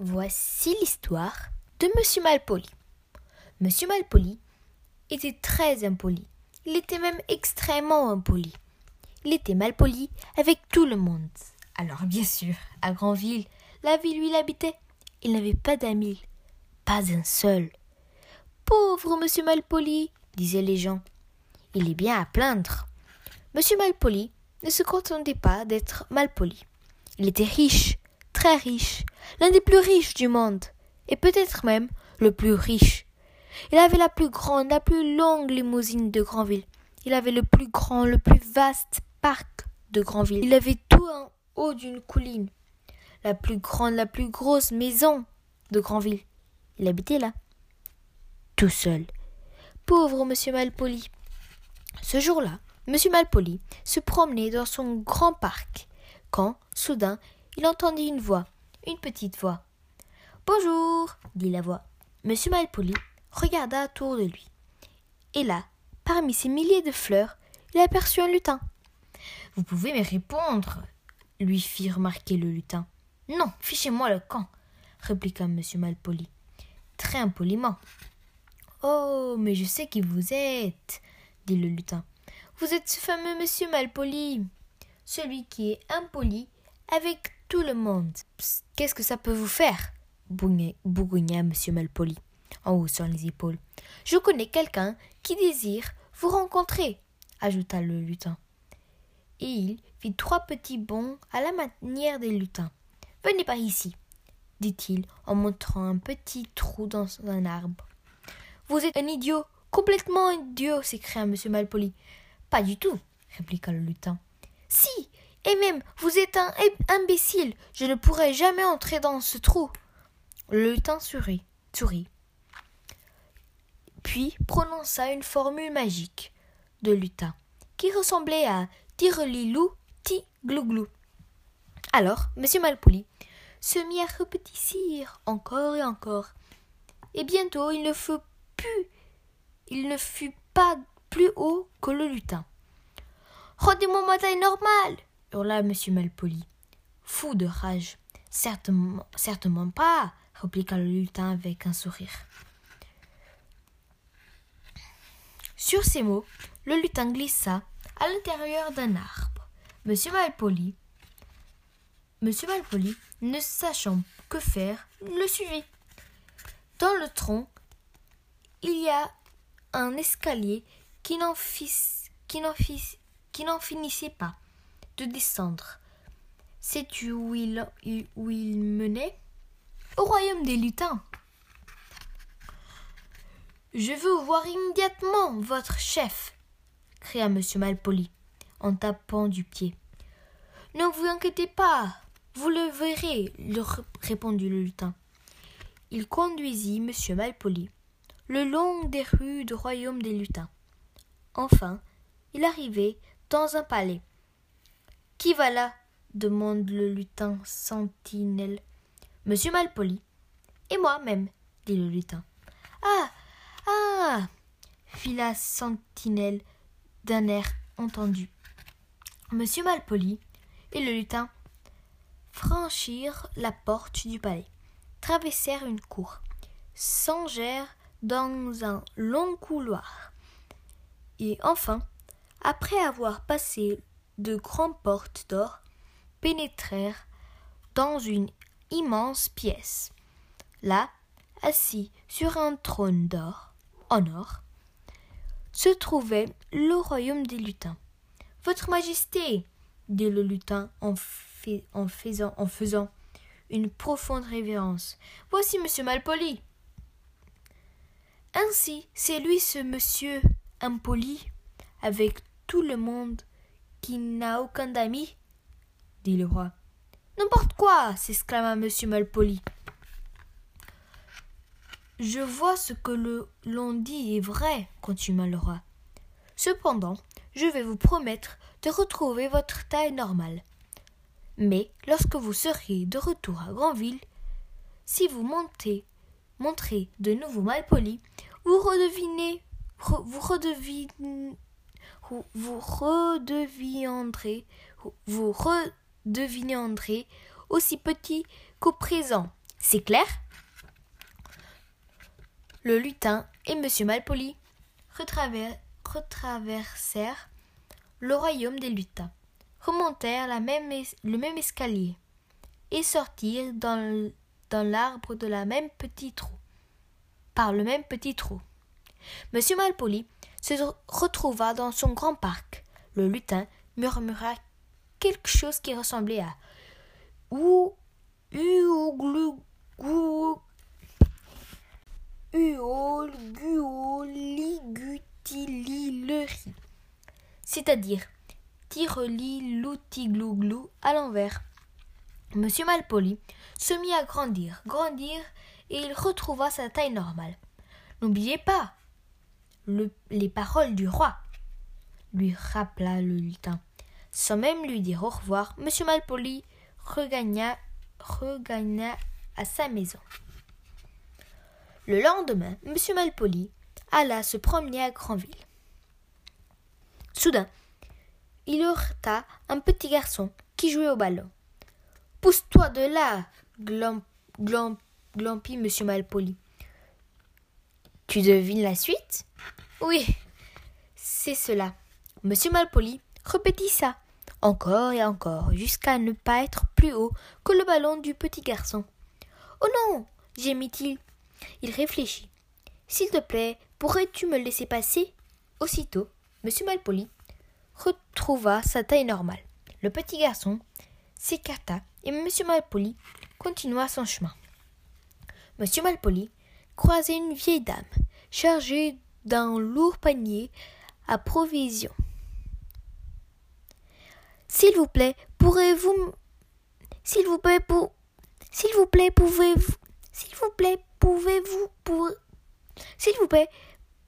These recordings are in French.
Voici l'histoire de Monsieur Malpoli. Monsieur Malpoli était très impoli. Il était même extrêmement impoli. Il était malpoli avec tout le monde. Alors bien sûr, à Grandville, la ville où il habitait, il n'avait pas d'amis, pas un seul. Pauvre monsieur Malpoli, disaient les gens. Il est bien à plaindre. Monsieur Malpoli ne se contentait pas d'être malpoli. Il était riche, très riche, l'un des plus riches du monde, et peut-être même le plus riche. Il avait la plus grande, la plus longue limousine de Grandville. Il avait le plus grand, le plus vaste parc de Grandville. Il avait tout en haut d'une colline. La plus grande, la plus grosse maison de Grandville. Il habitait là. Tout seul. Pauvre monsieur Malpoli. Ce jour-là, monsieur Malpoli se promenait dans son grand parc quand, soudain, il entendit une voix, petite voix. Bonjour, dit la voix. Monsieur Malpoli regarda autour de lui. Et là, parmi ces milliers de fleurs, il aperçut un lutin. Vous pouvez me répondre, lui fit remarquer le lutin. Non, fichez-moi le camp, répliqua monsieur Malpoli, très impoliment. Oh, mais je sais qui vous êtes, dit le lutin. Vous êtes ce fameux monsieur Malpoli, celui qui est impoli avec tout le monde. Qu'est-ce que ça peut vous faire? Bougonna monsieur Malpoli en haussant les épaules. Je connais quelqu'un qui désire vous rencontrer, ajouta le lutin. Et il fit trois petits bonds à la manière des lutins. Venez par ici, dit-il en montrant un petit trou dans un arbre. Vous êtes un idiot, complètement idiot, s'écria M. Malpoli. Pas du tout, répliqua le lutin. Si, et même, vous êtes un imbécile, je ne pourrai jamais entrer dans ce trou. Le lutin sourit, sourit puis prononça une formule magique de lutin qui ressemblait à tirelilou ti glouglou. Alors, M. Malpoli se mit à repétissir encore et encore, et bientôt il ne fut plus, il ne fut pas plus haut que le lutin. Rendez-moi ma taille normale hurla M. Malpoli, fou de rage. Certainement, pas, répliqua le lutin avec un sourire. Sur ces mots, le lutin glissa à l'intérieur d'un arbre. Monsieur Malpoli, Monsieur Malpoli, ne sachant que faire, le suivit. Dans le tronc, il y a un escalier qui n'en finissait pas de descendre. Sais-tu où il, où il menait? Au royaume des lutins. Je veux voir immédiatement votre chef, cria M. Malpoli, en tapant du pied. Ne vous inquiétez pas, vous le verrez, répondit le lutin. Il conduisit M. Malpoli le long des rues du royaume des lutins. Enfin, il arrivait dans un palais. Qui va là? demande le lutin sentinelle. Monsieur Malpoli. Et moi-même, dit le lutin. Ah ah fit la sentinelle d'un air entendu. Monsieur Malpoli et le lutin franchirent la porte du palais, traversèrent une cour, songèrent dans un long couloir, et enfin, après avoir passé de grandes portes d'or, pénétrèrent dans une immense pièce. Là, assis sur un trône d'or, en or, se trouvait le royaume des lutins. Votre Majesté, dit le lutin en, faisant, faisant une profonde révérence, voici monsieur Malpoli. Ainsi, c'est lui ce monsieur impoli, avec tout le monde, qui n'a aucun d'amis dit le roi. N'importe quoi s'exclama monsieur Malpoli. Je vois ce que l'on dit est vrai, continua le roi. Cependant, je vais vous promettre de retrouver votre taille normale. Mais lorsque vous serez de retour à Granville, si vous montez, montrez de nouveau malpoli, vous redevinez, vous redevinez, vous redeviendrez, vous redeviendrez aussi petit qu'au présent. C'est clair? Le lutin et Monsieur Malpoli retraversèrent le royaume des lutins, remontèrent le même escalier et sortirent dans l'arbre de la même petit trou, par le même petit trou. Monsieur Malpoli se retrouva dans son grand parc. Le lutin murmura quelque chose qui ressemblait à ou c'est-à-dire tireli glou à l'envers. Monsieur Malpoli se mit à grandir, grandir, et il retrouva sa taille normale. N'oubliez pas les paroles du roi, lui rappela le lutin. Sans même lui dire au revoir, Monsieur Malpoli regagna, regagna à sa maison. Le lendemain, Monsieur Malpoli alla se promener à Granville. Soudain, il heurta un petit garçon qui jouait au ballon. Pousse-toi de là, glampi glampi Monsieur Malpoli. Tu devines la suite? Oui, c'est cela. Monsieur Malpoli répétit ça encore et encore, jusqu'à ne pas être plus haut que le ballon du petit garçon. Oh non gémit-il. Il réfléchit. S'il te plaît, pourrais-tu me laisser passer? Aussitôt, Monsieur Malpoli retrouva sa taille normale. Le petit garçon s'écarta et Monsieur Malpoli continua son chemin. Monsieur Malpoli croisait une vieille dame chargée d'un lourd panier à provisions. S'il vous plaît, pourrez-vous S'il vous plaît, pour S'il vous plaît, pouvez-vous S'il vous plaît, pouvez-vous pour S'il vous plaît,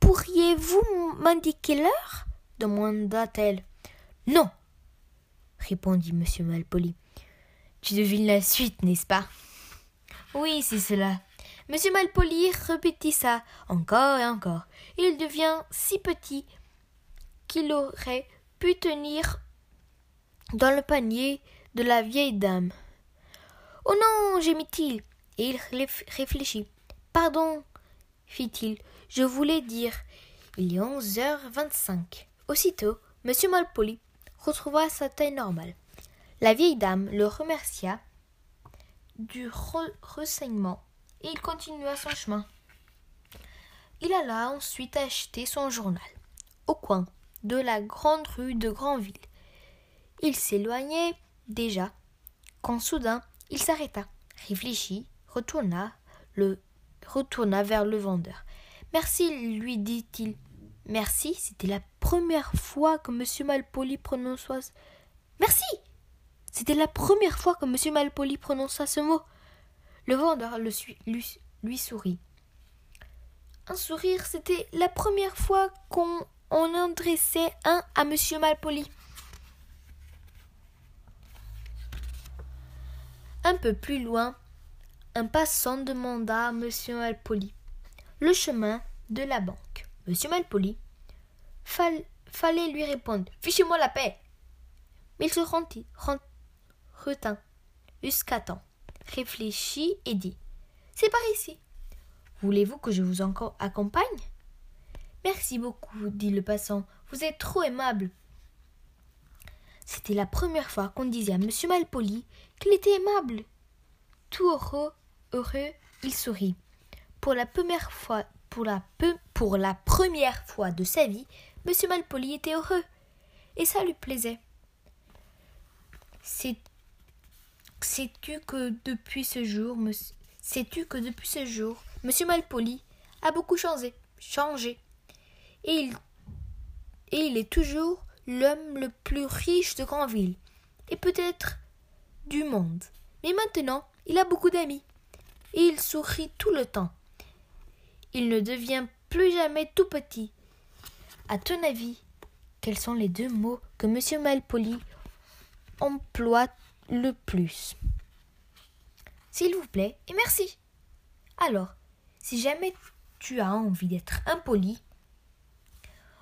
pourriez-vous m'indiquer l'heure? demanda-t-elle. Non, répondit monsieur Malpoli. Tu devines la suite, n'est-ce pas? Oui, c'est cela. Monsieur Malpoli répétit ça encore et encore. Il devient si petit qu'il aurait pu tenir dans le panier de la vieille dame. Oh non, gémit-il, et il réfléchit. Pardon, fit-il, je voulais dire. Il est onze heures vingt-cinq. Aussitôt, monsieur Malpoli retrouva sa taille normale. La vieille dame le remercia du renseignement et il continua son chemin. Il alla ensuite acheter son journal au coin de la grande rue de Granville. Il s'éloignait déjà, quand soudain il s'arrêta, réfléchit, retourna, le, retourna vers le vendeur. Merci, lui dit-il. Merci, c'était la première fois que M. Malpoli prononça. Merci C'était la première fois que M. Malpoli prononça ce mot. Le vendeur lui, sourit. Un sourire, c'était la première fois qu'on en adressait un à M. Malpoli. Un peu plus loin, un passant demanda à M. Malpoli le chemin de la banque. M. Malpoli fallait lui répondre Fichez-moi la paix Mais il se rentit, retint jusqu'à temps, réfléchit et dit C'est par ici. Voulez-vous que je vous accompagne? Merci beaucoup, dit le passant. Vous êtes trop aimable. C'était la première fois qu'on disait à M. Malpoli qu'il était aimable. Tout heureux, heureux, il sourit. Pour la première fois, pour la, pour la première fois de sa vie, M. Malpoli était heureux, et ça lui plaisait. Sais-tu que depuis ce jour, sais-tu que depuis ce jour, M. Malpoli a beaucoup changé, changé, et il, et il est toujours l'homme le plus riche de Grandville, et peut-être du monde. Mais maintenant, il a beaucoup d'amis, et il sourit tout le temps. Il ne devient plus jamais tout petit. À ton avis, quels sont les deux mots que M. Malpoli emploie le plus S'il vous plaît, et merci. Alors, si jamais tu as envie d'être impoli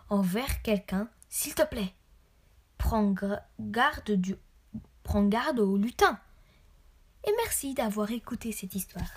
envers quelqu'un, s'il te plaît, prends garde, du, prends garde au lutin et merci d'avoir écouté cette histoire.